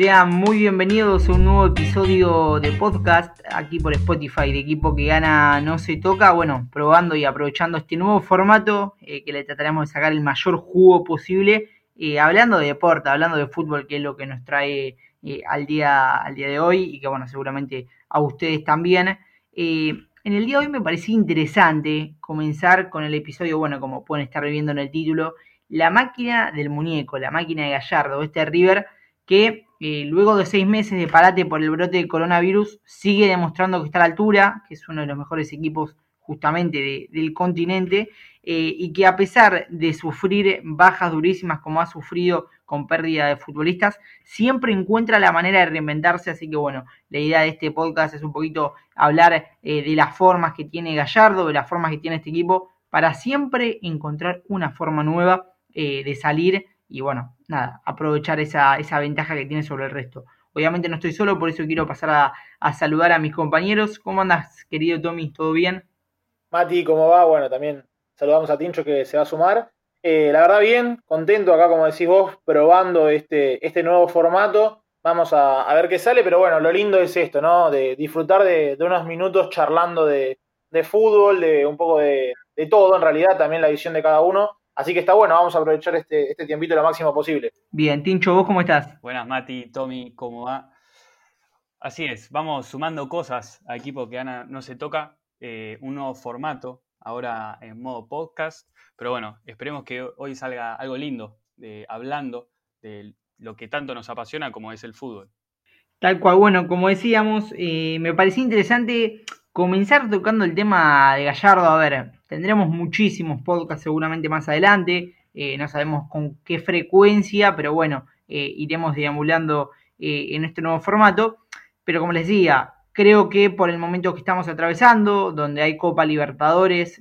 Sean muy bienvenidos a un nuevo episodio de podcast aquí por Spotify de equipo que gana no se toca. Bueno, probando y aprovechando este nuevo formato eh, que le trataremos de sacar el mayor jugo posible. Eh, hablando de deporte, hablando de fútbol, que es lo que nos trae eh, al, día, al día de hoy y que bueno, seguramente a ustedes también. en el día de hoy me parecía interesante comenzar con el episodio, bueno, como pueden estar viendo en el título, la máquina del muñeco, la máquina de Gallardo, este River que eh, luego de seis meses de parate por el brote de coronavirus, sigue demostrando que está a la altura, que es uno de los mejores equipos justamente del continente, eh, y que a pesar de sufrir bajas durísimas como ha sufrido con pérdida de futbolistas, siempre encuentra la manera de reinventarse, así que bueno, la idea de este podcast es un poquito hablar eh, de las formas que tiene Gallardo, de las formas que tiene este equipo, para siempre encontrar una forma nueva de salir y bueno, nada, aprovechar esa, esa ventaja que tiene sobre el resto. Obviamente no estoy solo, por eso quiero pasar a, saludar a mis compañeros. ¿Cómo andas, querido Tommy? ¿Todo bien? Mati, ¿cómo va? Bueno, también saludamos a Tincho que se va a sumar. Eh, la verdad, bien, contento acá, como decís vos, probando este, este nuevo formato. Vamos a, ver qué sale, pero bueno, lo lindo es esto, ¿no? De disfrutar de, unos minutos charlando de, fútbol, de un poco de, de, todo, en realidad, también la visión de cada uno. Así que está bueno, vamos a aprovechar este, este tiempito lo máximo posible. Bien, Tincho, ¿vos cómo estás? Buenas, Mati, Tommy, ¿cómo va? Así es, vamos sumando cosas a equipo que Ana no se toca, eh, un nuevo formato, ahora en modo podcast, pero bueno, esperemos que hoy salga algo lindo, de, hablando de lo que tanto nos apasiona como es el fútbol. Tal cual, bueno, como decíamos, eh, me parecía interesante comenzar tocando el tema de Gallardo. A ver, tendremos muchísimos podcasts seguramente más adelante. Eh, no sabemos con qué frecuencia, pero bueno, eh, iremos deambulando eh, en este nuevo formato. Pero como les decía, creo que por el momento que estamos atravesando, donde hay Copa Libertadores,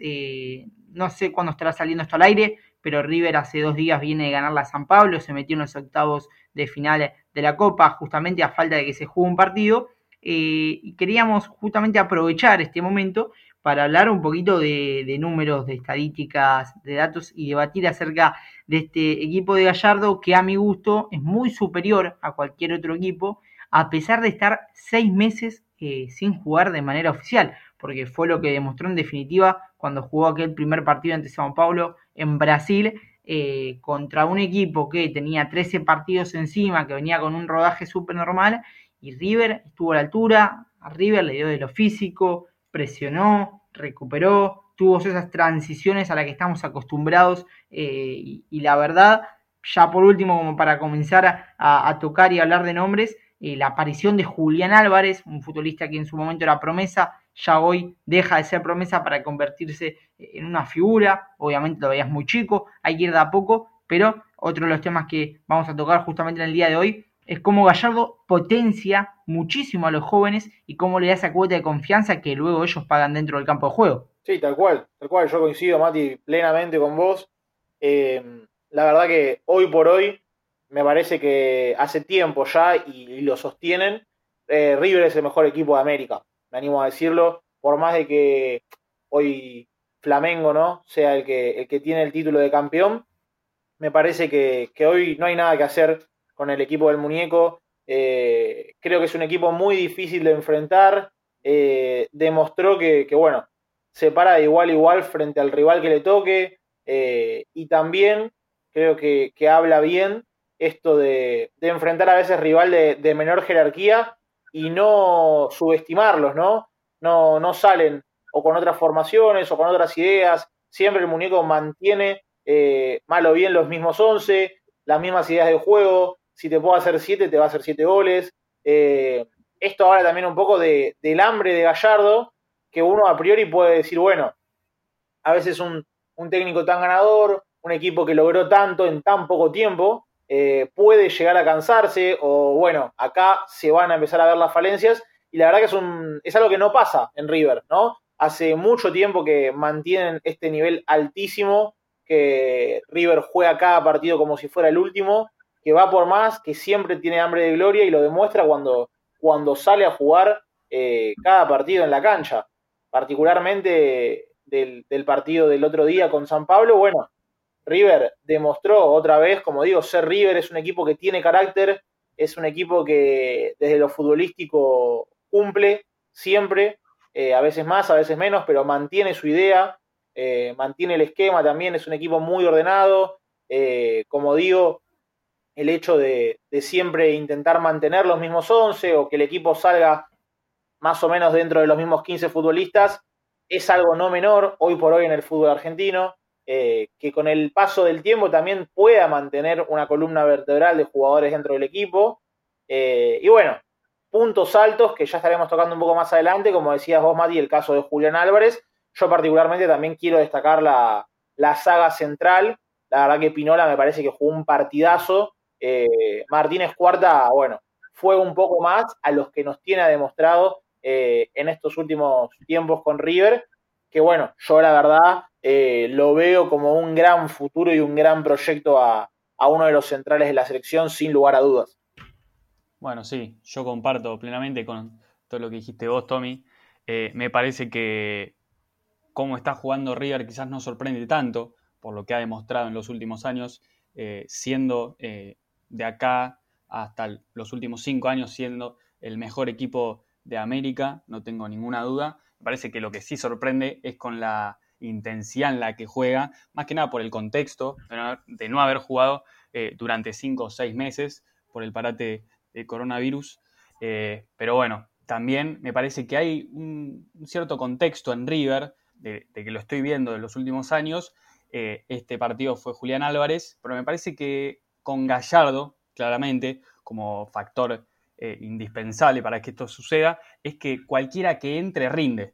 no sé cuándo estará saliendo esto al aire, pero River hace dos días viene de ganar la San Pablo, se metió en los octavos de final de la Copa, justamente a falta de que se juegue un partido. Eh, y queríamos justamente aprovechar este momento para hablar un poquito de, números, de estadísticas, de datos y debatir acerca de este equipo de Gallardo que a mi gusto es muy superior a cualquier otro equipo, a pesar de estar seis meses eh, sin jugar de manera oficial, porque fue lo que demostró en definitiva cuando jugó aquel primer partido ante Sao Paulo en Brasil. Eh, contra un equipo que tenía 13 partidos encima, que venía con un rodaje súper normal y River estuvo a la altura, a River le dio de lo físico, presionó, recuperó, tuvo esas transiciones a las que estamos acostumbrados eh, y, la verdad, ya por último, como para comenzar a, tocar y hablar de nombres, eh, la aparición de Julián Álvarez, un futbolista que en su momento era promesa, ya hoy deja de ser promesa para convertirse en una figura, obviamente lo veías muy chico, hay que ir de a poco, pero otro de los temas que vamos a tocar justamente en el día de hoy es cómo Gallardo potencia muchísimo a los jóvenes y cómo le da esa cuota de confianza que luego ellos pagan dentro del campo de juego. Sí, tal cual, tal cual, yo coincido, Mati, plenamente con vos. Eh, la verdad que hoy por hoy me parece que hace tiempo ya y, lo sostienen, eh, River es el mejor equipo de América, me animo a decirlo, por más de que hoy Flamengo no sea el que, el que tiene el título de campeón, me parece que, que hoy no hay nada que hacer con el equipo del muñeco. Eh, creo que es un equipo muy difícil de enfrentar. Eh, demostró que, bueno, se para de igual a igual frente al rival que le toque. Eh, y también creo que, habla bien esto de, enfrentar a veces rival de, menor jerarquía y no subestimarlos, ¿no? ¿no? No salen o con otras formaciones o con otras ideas. Siempre el muñeco mantiene mal o bien los mismos 11, las mismas ideas de juego, si te puedo hacer siete, te va a hacer siete goles. Eh, esto habla también un poco de, del hambre de Gallardo, que uno a priori puede decir, bueno, a veces un, técnico tan ganador, un equipo que logró tanto en tan poco tiempo, eh, puede llegar a cansarse o bueno, acá se van a empezar a ver las falencias y la verdad que es, un, es algo que no pasa en River, ¿no? Hace mucho tiempo que mantienen este nivel altísimo, que River juega cada partido como si fuera el último que va por más, que siempre tiene hambre de gloria y lo demuestra cuando, cuando sale a jugar eh, cada partido en la cancha. Particularmente del, partido del otro día con San Pablo, bueno, River demostró otra vez, como digo, ser River es un equipo que tiene carácter, es un equipo que desde lo futbolístico cumple siempre, eh, a veces más, a veces menos, pero mantiene su idea, eh, mantiene el esquema también, es un equipo muy ordenado, como digo, el hecho de, siempre intentar mantener los mismos 11 o que el equipo salga más o menos dentro de los mismos 15 futbolistas es algo no menor hoy por hoy en el fútbol argentino. Eh, que con el paso del tiempo también pueda mantener una columna vertebral de jugadores dentro del equipo. Eh, y bueno, puntos altos que ya estaremos tocando un poco más adelante, como decías vos, Mati, el caso de Julián Álvarez. Yo particularmente también quiero destacar la, la saga central. La verdad que Pinola me parece que jugó un partidazo. Eh, Martínez Cuarta, bueno, fue un poco más a los que nos tiene demostrado eh, en estos últimos tiempos con River, que bueno, yo la verdad eh, lo veo como un gran futuro y un gran proyecto a, uno de los centrales de la selección, sin lugar a dudas. Bueno, sí, yo comparto plenamente con todo lo que dijiste vos, Tommy. Me parece que cómo está jugando River quizás no sorprende tanto por lo que ha demostrado en los últimos años, siendo de acá hasta los últimos cinco años siendo el mejor equipo de América, no tengo ninguna duda. Me parece que lo que sí sorprende es con la intensidad en la que juega, más que nada por el contexto de no haber jugado eh, durante cinco o seis meses por el parate de coronavirus. Eh, pero bueno, también me parece que hay un, cierto contexto en River, de, que lo estoy viendo en los últimos años. Eh, este partido fue Julián Álvarez, pero me parece que con Gallardo, claramente, como factor indispensable para que esto suceda, es que cualquiera que entre rinde.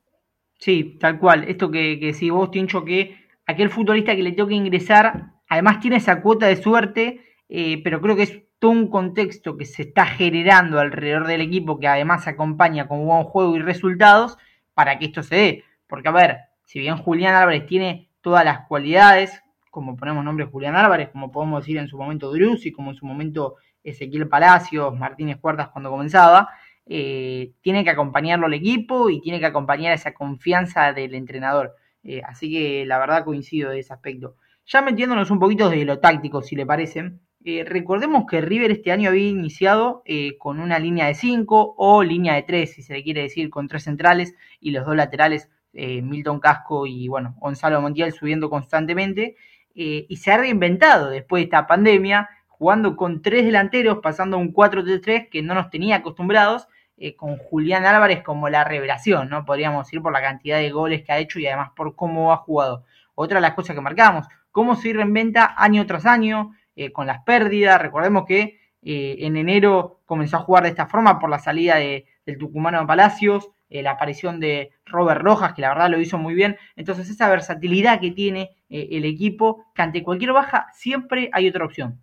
Sí, tal cual. Esto que, que decís vos, Tincho, que aquel futbolista que le toca ingresar, además tiene esa cuota de suerte, eh, pero creo que es todo un contexto que se está generando alrededor del equipo que además acompaña con buen juego y resultados para que esto se dé. Porque, a ver, si bien Julián Álvarez tiene todas las cualidades, como ponemos nombre Julián Álvarez, como podemos decir en su momento y como en su momento Ezequiel Palacios, Martínez Cuartas cuando comenzaba, eh, tiene que acompañarlo el equipo y tiene que acompañar esa confianza del entrenador. Eh, así que la verdad coincido de ese aspecto. Ya metiéndonos un poquito de lo táctico, si le parece, eh, recordemos que River este año había iniciado con una línea de 5 o línea de 3, si se le quiere decir, con tres centrales y los dos laterales, Milton Casco y bueno, Gonzalo Montiel subiendo constantemente. Y se ha reinventado después de esta pandemia, jugando con tres delanteros, pasando a un 4-3-3 que no nos tenía acostumbrados eh, con Julián Álvarez como la revelación, ¿no? Podríamos decir por la cantidad de goles que ha hecho y además por cómo ha jugado. Otra de las cosas que marcamos, cómo se reinventa año tras año, eh, con las pérdidas. Recordemos que eh, en enero comenzó a jugar de esta forma por la salida de, del tucumano Palacios, la aparición de Robert Rojas, que la verdad lo hizo muy bien. Entonces, esa versatilidad que tiene el equipo, que ante cualquier baja siempre hay otra opción.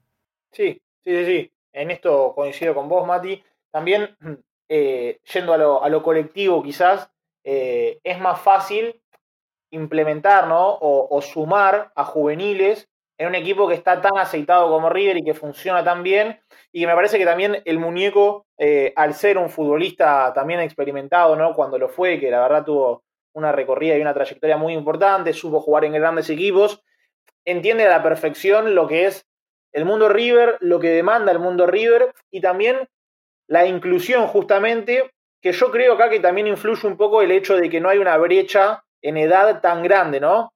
Sí, sí, sí, sí. En esto coincido con vos, Mati. También eh, yendo a lo, a lo, colectivo quizás, eh, es más fácil implementar o, sumar a juveniles en un equipo que está tan aceitado como River y que funciona tan bien. Y que me parece que también el muñeco, eh, al ser un futbolista también experimentado, ¿no? cuando lo fue, que la verdad tuvo una recorrida y una trayectoria muy importante, supo jugar en grandes equipos, entiende a la perfección lo que es el mundo River, lo que demanda el mundo River y también la inclusión justamente, que yo creo acá que también influye un poco el hecho de que no hay una brecha en edad tan grande, ¿no?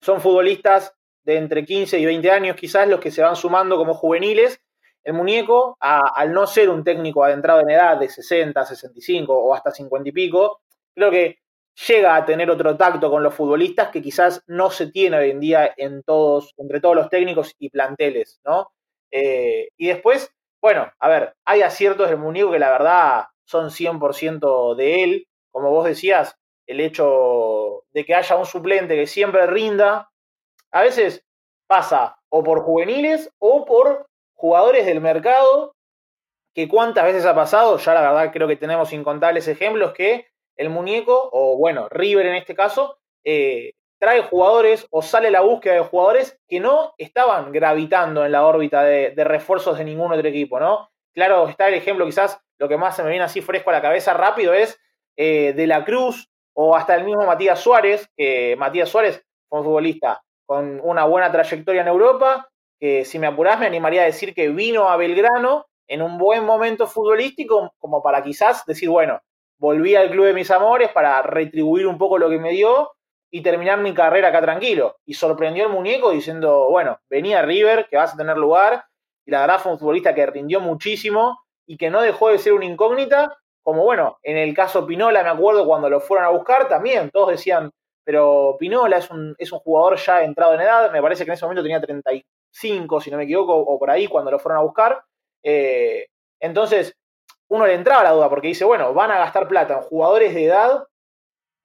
Son futbolistas de entre 15 y 20 años quizás los que se van sumando como juveniles. El muñeco, al no ser un técnico adentrado en edad de 60, 65 o hasta 50 y pico, creo que llega a tener otro tacto con los futbolistas que quizás no se tiene hoy en día en todos, entre todos los técnicos y planteles, ¿no? Eh, y después bueno, a ver, hay aciertos del muñeco que la verdad son 100% de él. Como vos decías, el hecho de que haya un suplente que siempre rinda, a veces pasa o por juveniles o por jugadores del mercado, que cuántas veces ha pasado, ya la verdad creo que tenemos incontables ejemplos que el muñeco, o bueno, River en este caso, eh, trae jugadores o sale la búsqueda de jugadores que no estaban gravitando en la órbita de, refuerzos de ningún otro equipo, ¿no? Claro, está el ejemplo, quizás lo que más se me viene así fresco a la cabeza rápido es eh, De la Cruz o hasta el mismo Matías Suárez, que Matías Suárez fue un futbolista con una buena trayectoria en Europa, que si me apurás me animaría a decir que vino a Belgrano en un buen momento futbolístico como para quizás decir, bueno, volví al club de mis amores para retribuir un poco lo que me dio y terminar mi carrera acá tranquilo. Y sorprendió el muñeco diciendo, bueno, venía River, que vas a tener lugar. Y la verdad fue un futbolista que rindió muchísimo y que no dejó de ser una incógnita. Como bueno, en el caso Pinola, me acuerdo cuando lo fueron a buscar, también todos decían, pero Pinola es un, es un jugador ya entrado en edad, me parece que en ese momento tenía 35, si no me equivoco, o por ahí cuando lo fueron a buscar. Eh, entonces, uno le entraba la duda porque dice, bueno, van a gastar plata en jugadores de edad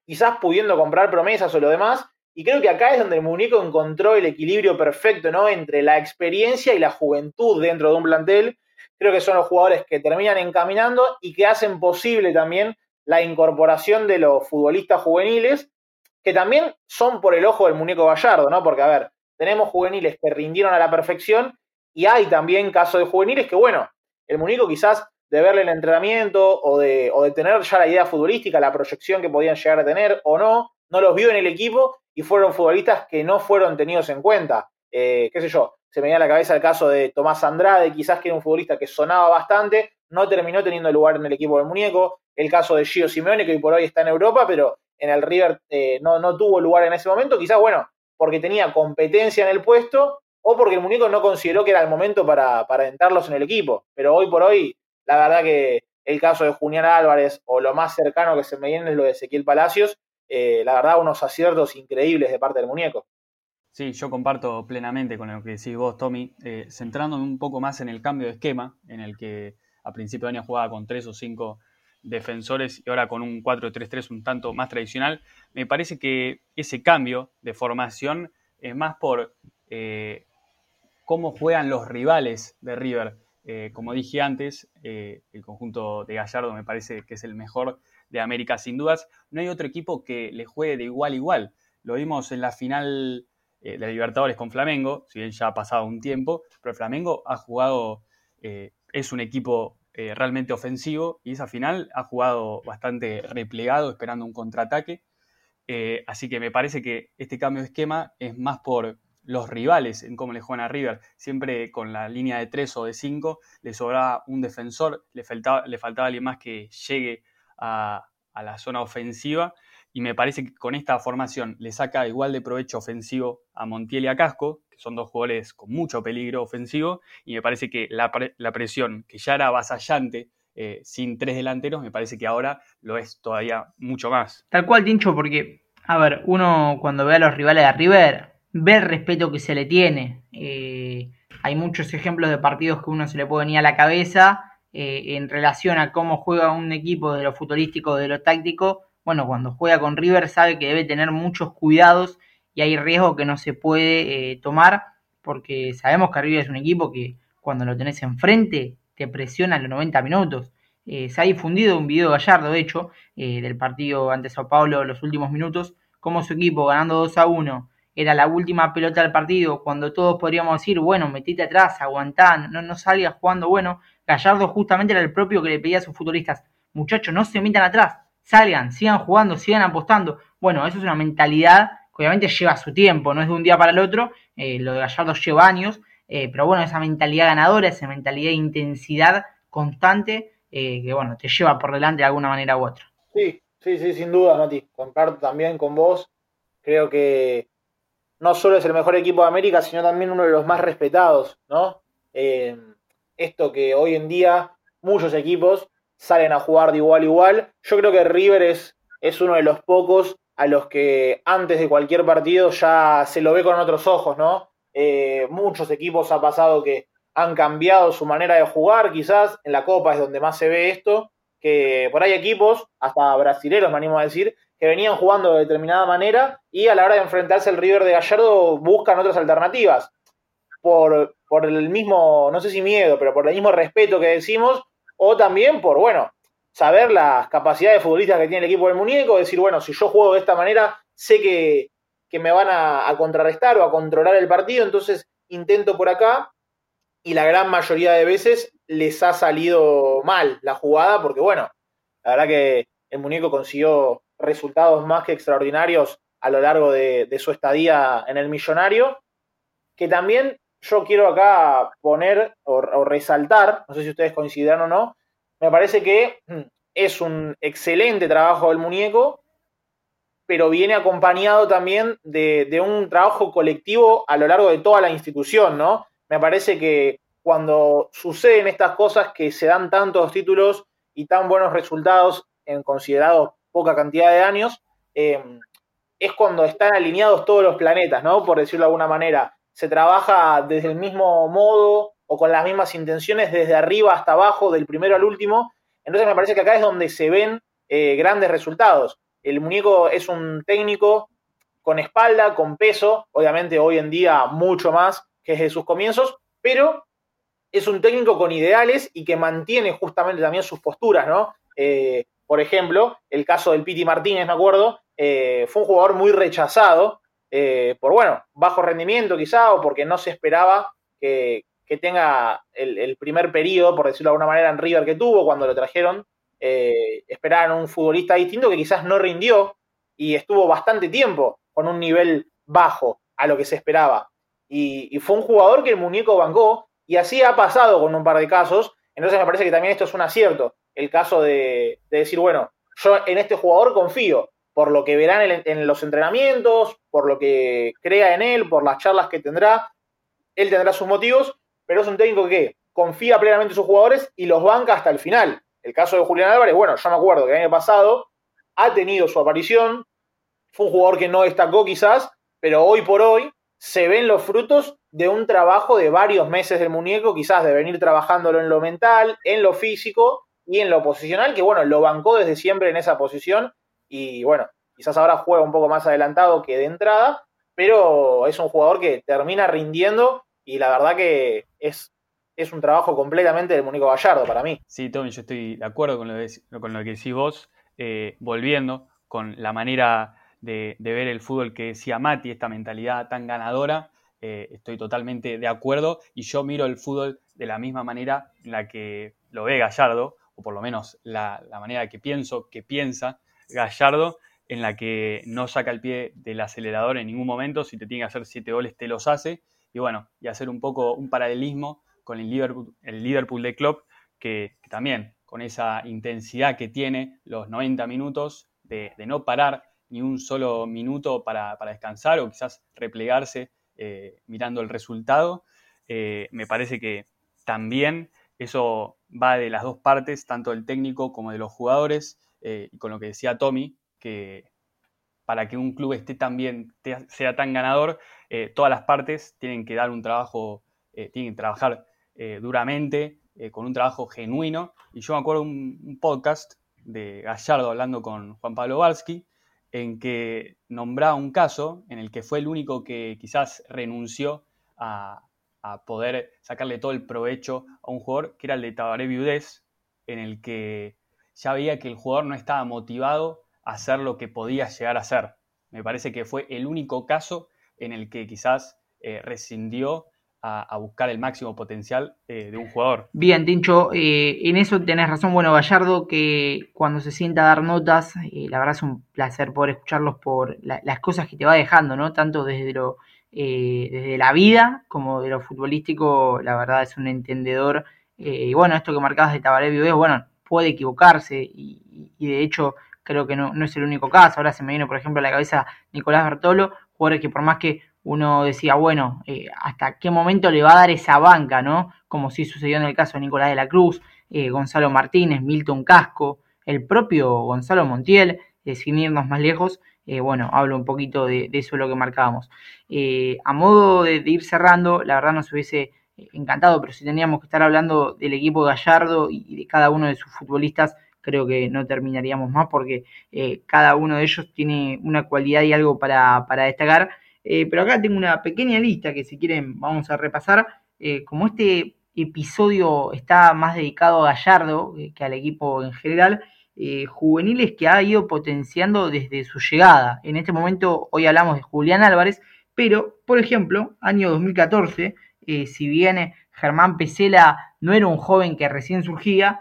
quizás pudiendo comprar promesas o lo demás. Y creo que acá es donde el muñeco encontró el equilibrio perfecto, ¿no? Entre la experiencia y la juventud dentro de un plantel. Creo que son los jugadores que terminan encaminando y que hacen posible también la incorporación de los futbolistas juveniles, que también son por el ojo del muñeco Gallardo, ¿no? Porque, a ver, tenemos juveniles que rindieron a la perfección y hay también casos de juveniles que, bueno, el muñeco quizás de verle el entrenamiento o de, o de tener ya la idea futbolística, la proyección que podían llegar a tener o no, no los vio en el equipo y fueron futbolistas que no fueron tenidos en cuenta. Eh, qué sé yo, se me viene a la cabeza el caso de Tomás Andrade, quizás que era un futbolista que sonaba bastante, no terminó teniendo lugar en el equipo del muñeco. El caso de Gio Simeone, que hoy por hoy está en Europa, pero en el River eh, no, no tuvo lugar en ese momento, quizás, bueno, porque tenía competencia en el puesto o porque el muñeco no consideró que era el momento para, para entrarlos en el equipo. Pero hoy por hoy la verdad que el caso de Julián Álvarez o lo más cercano que se me viene es lo de Ezequiel Palacios, eh, la verdad unos aciertos increíbles de parte del muñeco. Sí, yo comparto plenamente con lo que decís vos, Tommy, eh, centrándome un poco más en el cambio de esquema, en el que a principio de año jugaba con tres o cinco defensores y ahora con un 4-3-3 un tanto más tradicional, me parece que ese cambio de formación es más por eh, cómo juegan los rivales de River. Eh, como dije antes, eh, el conjunto de Gallardo me parece que es el mejor de América sin dudas. No hay otro equipo que le juegue de igual a igual. Lo vimos en la final de Libertadores con Flamengo, si bien ya ha pasado un tiempo, pero Flamengo ha jugado, es un equipo realmente ofensivo y esa final ha jugado bastante replegado, esperando un contraataque. así que me parece que este cambio de esquema es más por los rivales en cómo le juegan a River. Siempre con la línea de 3 o de 5 le sobraba un defensor, le faltaba, le faltaba alguien más que llegue a, la zona ofensiva. Y me parece que con esta formación le saca igual de provecho ofensivo a Montiel y a Casco, son dos jugadores con mucho peligro ofensivo. Y me parece que la, presión, que ya era avasallante eh, sin tres delanteros, me parece que ahora lo es todavía mucho más. Tal cual, Tincho, porque, a ver, uno cuando ve a los rivales de River, ve el respeto que se le tiene. Eh, hay muchos ejemplos de partidos que uno se le puede venir a la cabeza eh, en relación a cómo juega un equipo de lo futurístico, de lo táctico. Bueno, cuando juega con River sabe que debe tener muchos cuidados y hay riesgo que no se puede eh, tomar porque sabemos que River es un equipo que cuando lo tenés enfrente te presiona los 90 minutos. se ha difundido un video de Gallardo, de hecho, del partido ante Sao Paulo, los últimos minutos, como su equipo ganando 2 a 1 era la última pelota del partido, cuando todos podríamos decir, bueno, metite atrás, aguantá, no, no salgas jugando, bueno, Gallardo justamente era el propio que le pedía a sus futbolistas, muchachos, no se metan atrás, salgan, sigan jugando, sigan apostando. Bueno, eso es una mentalidad obviamente lleva su tiempo, no es de un día para el otro, eh, lo de Gallardo lleva años, eh, pero bueno, esa mentalidad ganadora, esa mentalidad de intensidad constante, eh, que bueno, te lleva por delante de alguna manera u otra. Sí, sí, sí, sin duda, Mati, comparto también con vos, creo que no solo es el mejor equipo de América, sino también uno de los más respetados, ¿no? Esto que hoy en día muchos equipos salen a jugar de igual a igual. Yo creo que River es, es uno de los pocos a los que antes de cualquier partido ya se lo ve con otros ojos, ¿no? Eh, muchos equipos ha pasado que han cambiado su manera de jugar, quizás en la Copa es donde más se ve esto, que por ahí equipos, hasta brasileros me animo a decir, que venían jugando de determinada manera y a la hora de enfrentarse al River de Gallardo buscan otras alternativas. Por, por el mismo, no sé si miedo, pero por el mismo respeto que decimos, o también por, bueno, saber las capacidades futbolistas que tiene el equipo del muñeco, decir, bueno, si yo juego de esta manera, sé que, me van a, contrarrestar o a controlar el partido, entonces intento por acá, y la gran mayoría de veces les ha salido mal la jugada, porque bueno, la verdad que el muñeco consiguió resultados más que extraordinarios a lo largo de, su estadía en el millonario, que también yo quiero acá poner o, resaltar, no sé si ustedes coincidan o no, me parece que mm, es un excelente trabajo del muñeco, pero viene acompañado también de, de, un trabajo colectivo a lo largo de toda la institución, ¿no? Me parece que cuando suceden estas cosas que se dan tantos títulos y tan buenos resultados en considerado poca cantidad de años, eh, es cuando están alineados todos los planetas, ¿no? Por decirlo de alguna manera. Se trabaja desde el mismo modo o con las mismas intenciones desde arriba hasta abajo, del primero al último. Entonces me parece que acá es donde se ven eh, grandes resultados. El muñeco es un técnico con espalda, con peso, obviamente hoy en día mucho más que desde sus comienzos, pero es un técnico con ideales y que mantiene justamente también sus posturas, ¿no? Eh, por ejemplo, el caso del Piti Martínez, me acuerdo, eh, fue un jugador muy rechazado por, bueno, bajo rendimiento quizá o porque no se esperaba que, tenga el, primer periodo, por decirlo de alguna manera, en River que tuvo cuando lo trajeron. esperaban un futbolista distinto que quizás no rindió y estuvo bastante tiempo con un nivel bajo a lo que se esperaba. Y, y fue un jugador que el muñeco bancó y así ha pasado con un par de casos. Entonces me parece que también esto es un acierto. El caso de, decir, bueno, yo en este jugador confío por lo que verán en, los entrenamientos, por lo que crea en él, por las charlas que tendrá. Él tendrá sus motivos, pero es un técnico que confía plenamente en sus jugadores y los banca hasta el final. El caso de Julián Álvarez, bueno, yo me acuerdo que el año pasado ha tenido su aparición, fue un jugador que no destacó quizás, pero hoy por hoy se ven los frutos de un trabajo de varios meses del muñeco, quizás de venir trabajándolo en lo mental, en lo físico y en lo posicional, que bueno, lo bancó desde siempre en esa posición y bueno, quizás ahora juega un poco más adelantado que de entrada, pero es un jugador que termina rindiendo y la verdad que es, es un trabajo completamente del muñeco Gallardo para mí. Sí, Tommy, yo estoy de acuerdo con lo, con lo que decís vos, eh, volviendo con la manera de, ver el fútbol que decía Mati, esta mentalidad tan ganadora. Eh, estoy totalmente de acuerdo y yo miro el fútbol de la misma manera en la que lo ve Gallardo, o por lo menos la, manera que pienso, que piensa Gallardo, en la que no saca el pie del acelerador en ningún momento, si te tiene que hacer siete goles te los hace, y bueno, y hacer un poco un paralelismo con el Liverpool, el Liverpool de Klopp, que, también con esa intensidad que tiene los 90 minutos de, no parar, ni un solo minuto para, descansar o quizás replegarse eh, mirando el resultado. Eh, me parece que también eso va de las dos partes, tanto del técnico como de los jugadores, eh, y con lo que decía Tommy, que para que un club esté tan bien, sea tan ganador, todas las partes tienen que dar un trabajo, tienen que trabajar duramente, con un trabajo genuino. Y yo me acuerdo un, un podcast de Gallardo hablando con Juan Pablo Valsky, en que nombraba un caso en el que fue el único que quizás renunció a, poder sacarle todo el provecho a un jugador, que era el de Tabaré Viudés, en el que ya veía que el jugador no estaba motivado a hacer lo que podía llegar a ser. Me parece que fue el único caso en el que quizás eh, rescindió a, buscar el máximo potencial eh, de un jugador. Bien, Tincho, eh, en eso tenés razón. Bueno, Gallardo, que cuando se sienta a dar notas, la verdad es un placer poder escucharlos por las cosas que te va dejando, ¿no? Tanto desde lo desde la vida como de lo futbolístico, la verdad es un entendedor. y bueno, esto que marcabas de Tabaré Viudez, bueno, puede equivocarse y, de hecho creo que no, no, es el único caso. Ahora se me viene, por ejemplo, a la cabeza Nicolás Bertolo, jugadores que por más que uno decía, bueno, eh, ¿hasta qué momento le va a dar esa banca, no? Como sí sucedió en el caso de Nicolás de la Cruz, eh, Gonzalo Martínez, Milton Casco, el propio Gonzalo Montiel, eh, sin irnos más lejos, bueno, hablo un poquito de, eso lo que marcábamos. a modo de, ir cerrando, la verdad nos hubiese encantado, pero si teníamos que estar hablando del equipo Gallardo y de cada uno de sus futbolistas, creo que no terminaríamos más porque cada uno de ellos tiene una cualidad y algo para, para destacar eh, pero acá tengo una pequeña lista que si quieren vamos a repasar. Eh, como este episodio está más dedicado a Gallardo eh, que al equipo en general, juveniles que ha ido potenciando desde su llegada. En este momento hoy hablamos de Julián Álvarez, pero por ejemplo, año 2014, si bien Germán Pesela no era un joven que recién surgía,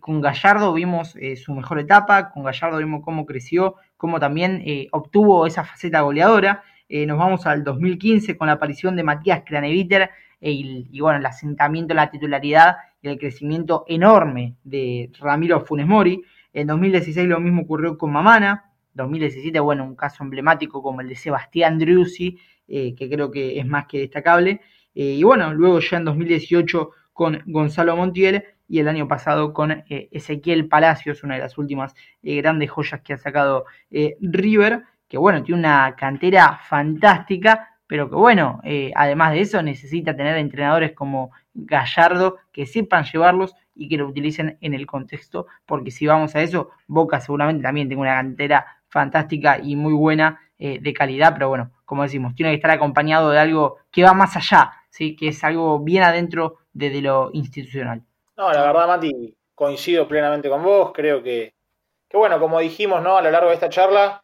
con Gallardo vimos su mejor etapa, con Gallardo vimos cómo creció, cómo también obtuvo esa faceta goleadora. Eh, nos vamos al 2015 con la aparición de Matías Craneviter y, bueno, el asentamiento, la titularidad y el crecimiento enorme de Ramiro Funes Mori. En 2016 lo mismo ocurrió con Mamana. 2017, bueno, un caso emblemático como el de Sebastián Driussi, eh, que creo que es más que destacable. Eh, y bueno, luego ya en 2018 con Gonzalo Montiel y el año pasado con eh, Ezequiel Palacios, una de las últimas grandes joyas que ha sacado River, que bueno, tiene una cantera fantástica, pero que bueno, además de eso necesita tener entrenadores como Gallardo que sepan llevarlos y que lo utilicen en el contexto, porque si vamos a eso, Boca seguramente también tiene una cantera fantástica y muy buena de calidad, pero bueno, como decimos, tiene que estar acompañado de algo que va más allá, ¿sí? que es algo bien adentro de, lo institucional. No, la verdad, Mati, coincido plenamente con vos. Creo que, que, bueno, como dijimos ¿no? a lo largo de esta charla,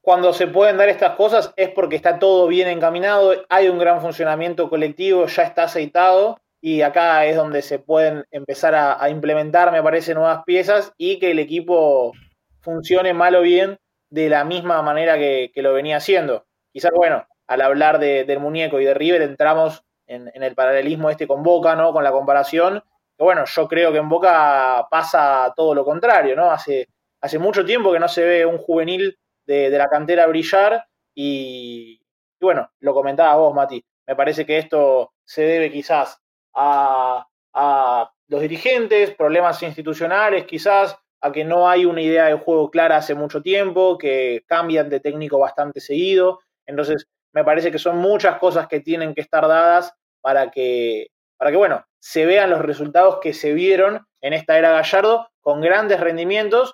cuando se pueden dar estas cosas es porque está todo bien encaminado, hay un gran funcionamiento colectivo, ya está aceitado y acá es donde se pueden empezar a, implementar, me parece, nuevas piezas y que el equipo funcione mal o bien de la misma manera que lo venía haciendo quizás, bueno, al hablar del muñeco y de River entramos en, el paralelismo este con Boca, ¿no? Con la comparación. Que bueno, yo creo que en Boca pasa todo lo contrario, ¿no? Hace, mucho tiempo que no se ve un juvenil de, la cantera brillar y, bueno, lo comentaba vos, Mati. Me parece que esto se debe quizás a los dirigentes, problemas institucionales, quizás a que no hay una idea de juego clara hace mucho tiempo, que cambian de técnico bastante seguido. Entonces, me parece que son muchas cosas que tienen que estar dadas para que, para que, bueno, se vean los resultados que se vieron en esta era Gallardo con grandes rendimientos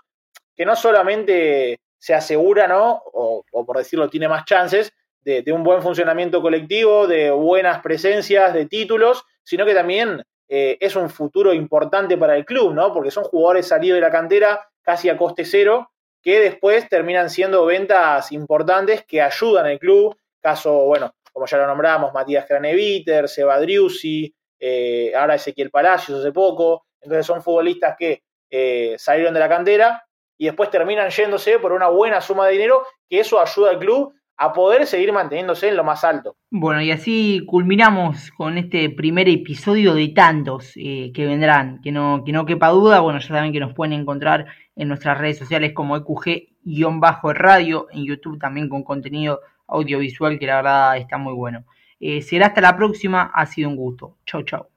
que no solamente se asegura, ¿no? O, por decirlo, tiene más chances de, un buen funcionamiento colectivo, de buenas presencias, de títulos, sino que también eh, es un futuro importante para el club, ¿no? Porque son jugadores salidos de la cantera casi a coste cero que después terminan siendo ventas importantes que ayudan al club. Caso, bueno, como ya lo nombramos, Matías Craneviter, Seba eh, ahora Ezequiel Palacios hace poco. Entonces son futbolistas que eh, salieron de la cantera y después terminan yéndose por una buena suma de dinero, que eso ayuda al club a poder seguir manteniéndose en lo más alto. Bueno, y así culminamos con este primer episodio de tantos eh, que vendrán, que no, que no quepa duda, bueno, ya saben que nos pueden encontrar en nuestras redes sociales como EQG-radio, en YouTube también con contenido audiovisual que la verdad está muy bueno. Eh, será hasta la próxima, ha sido un gusto. Chau, chau.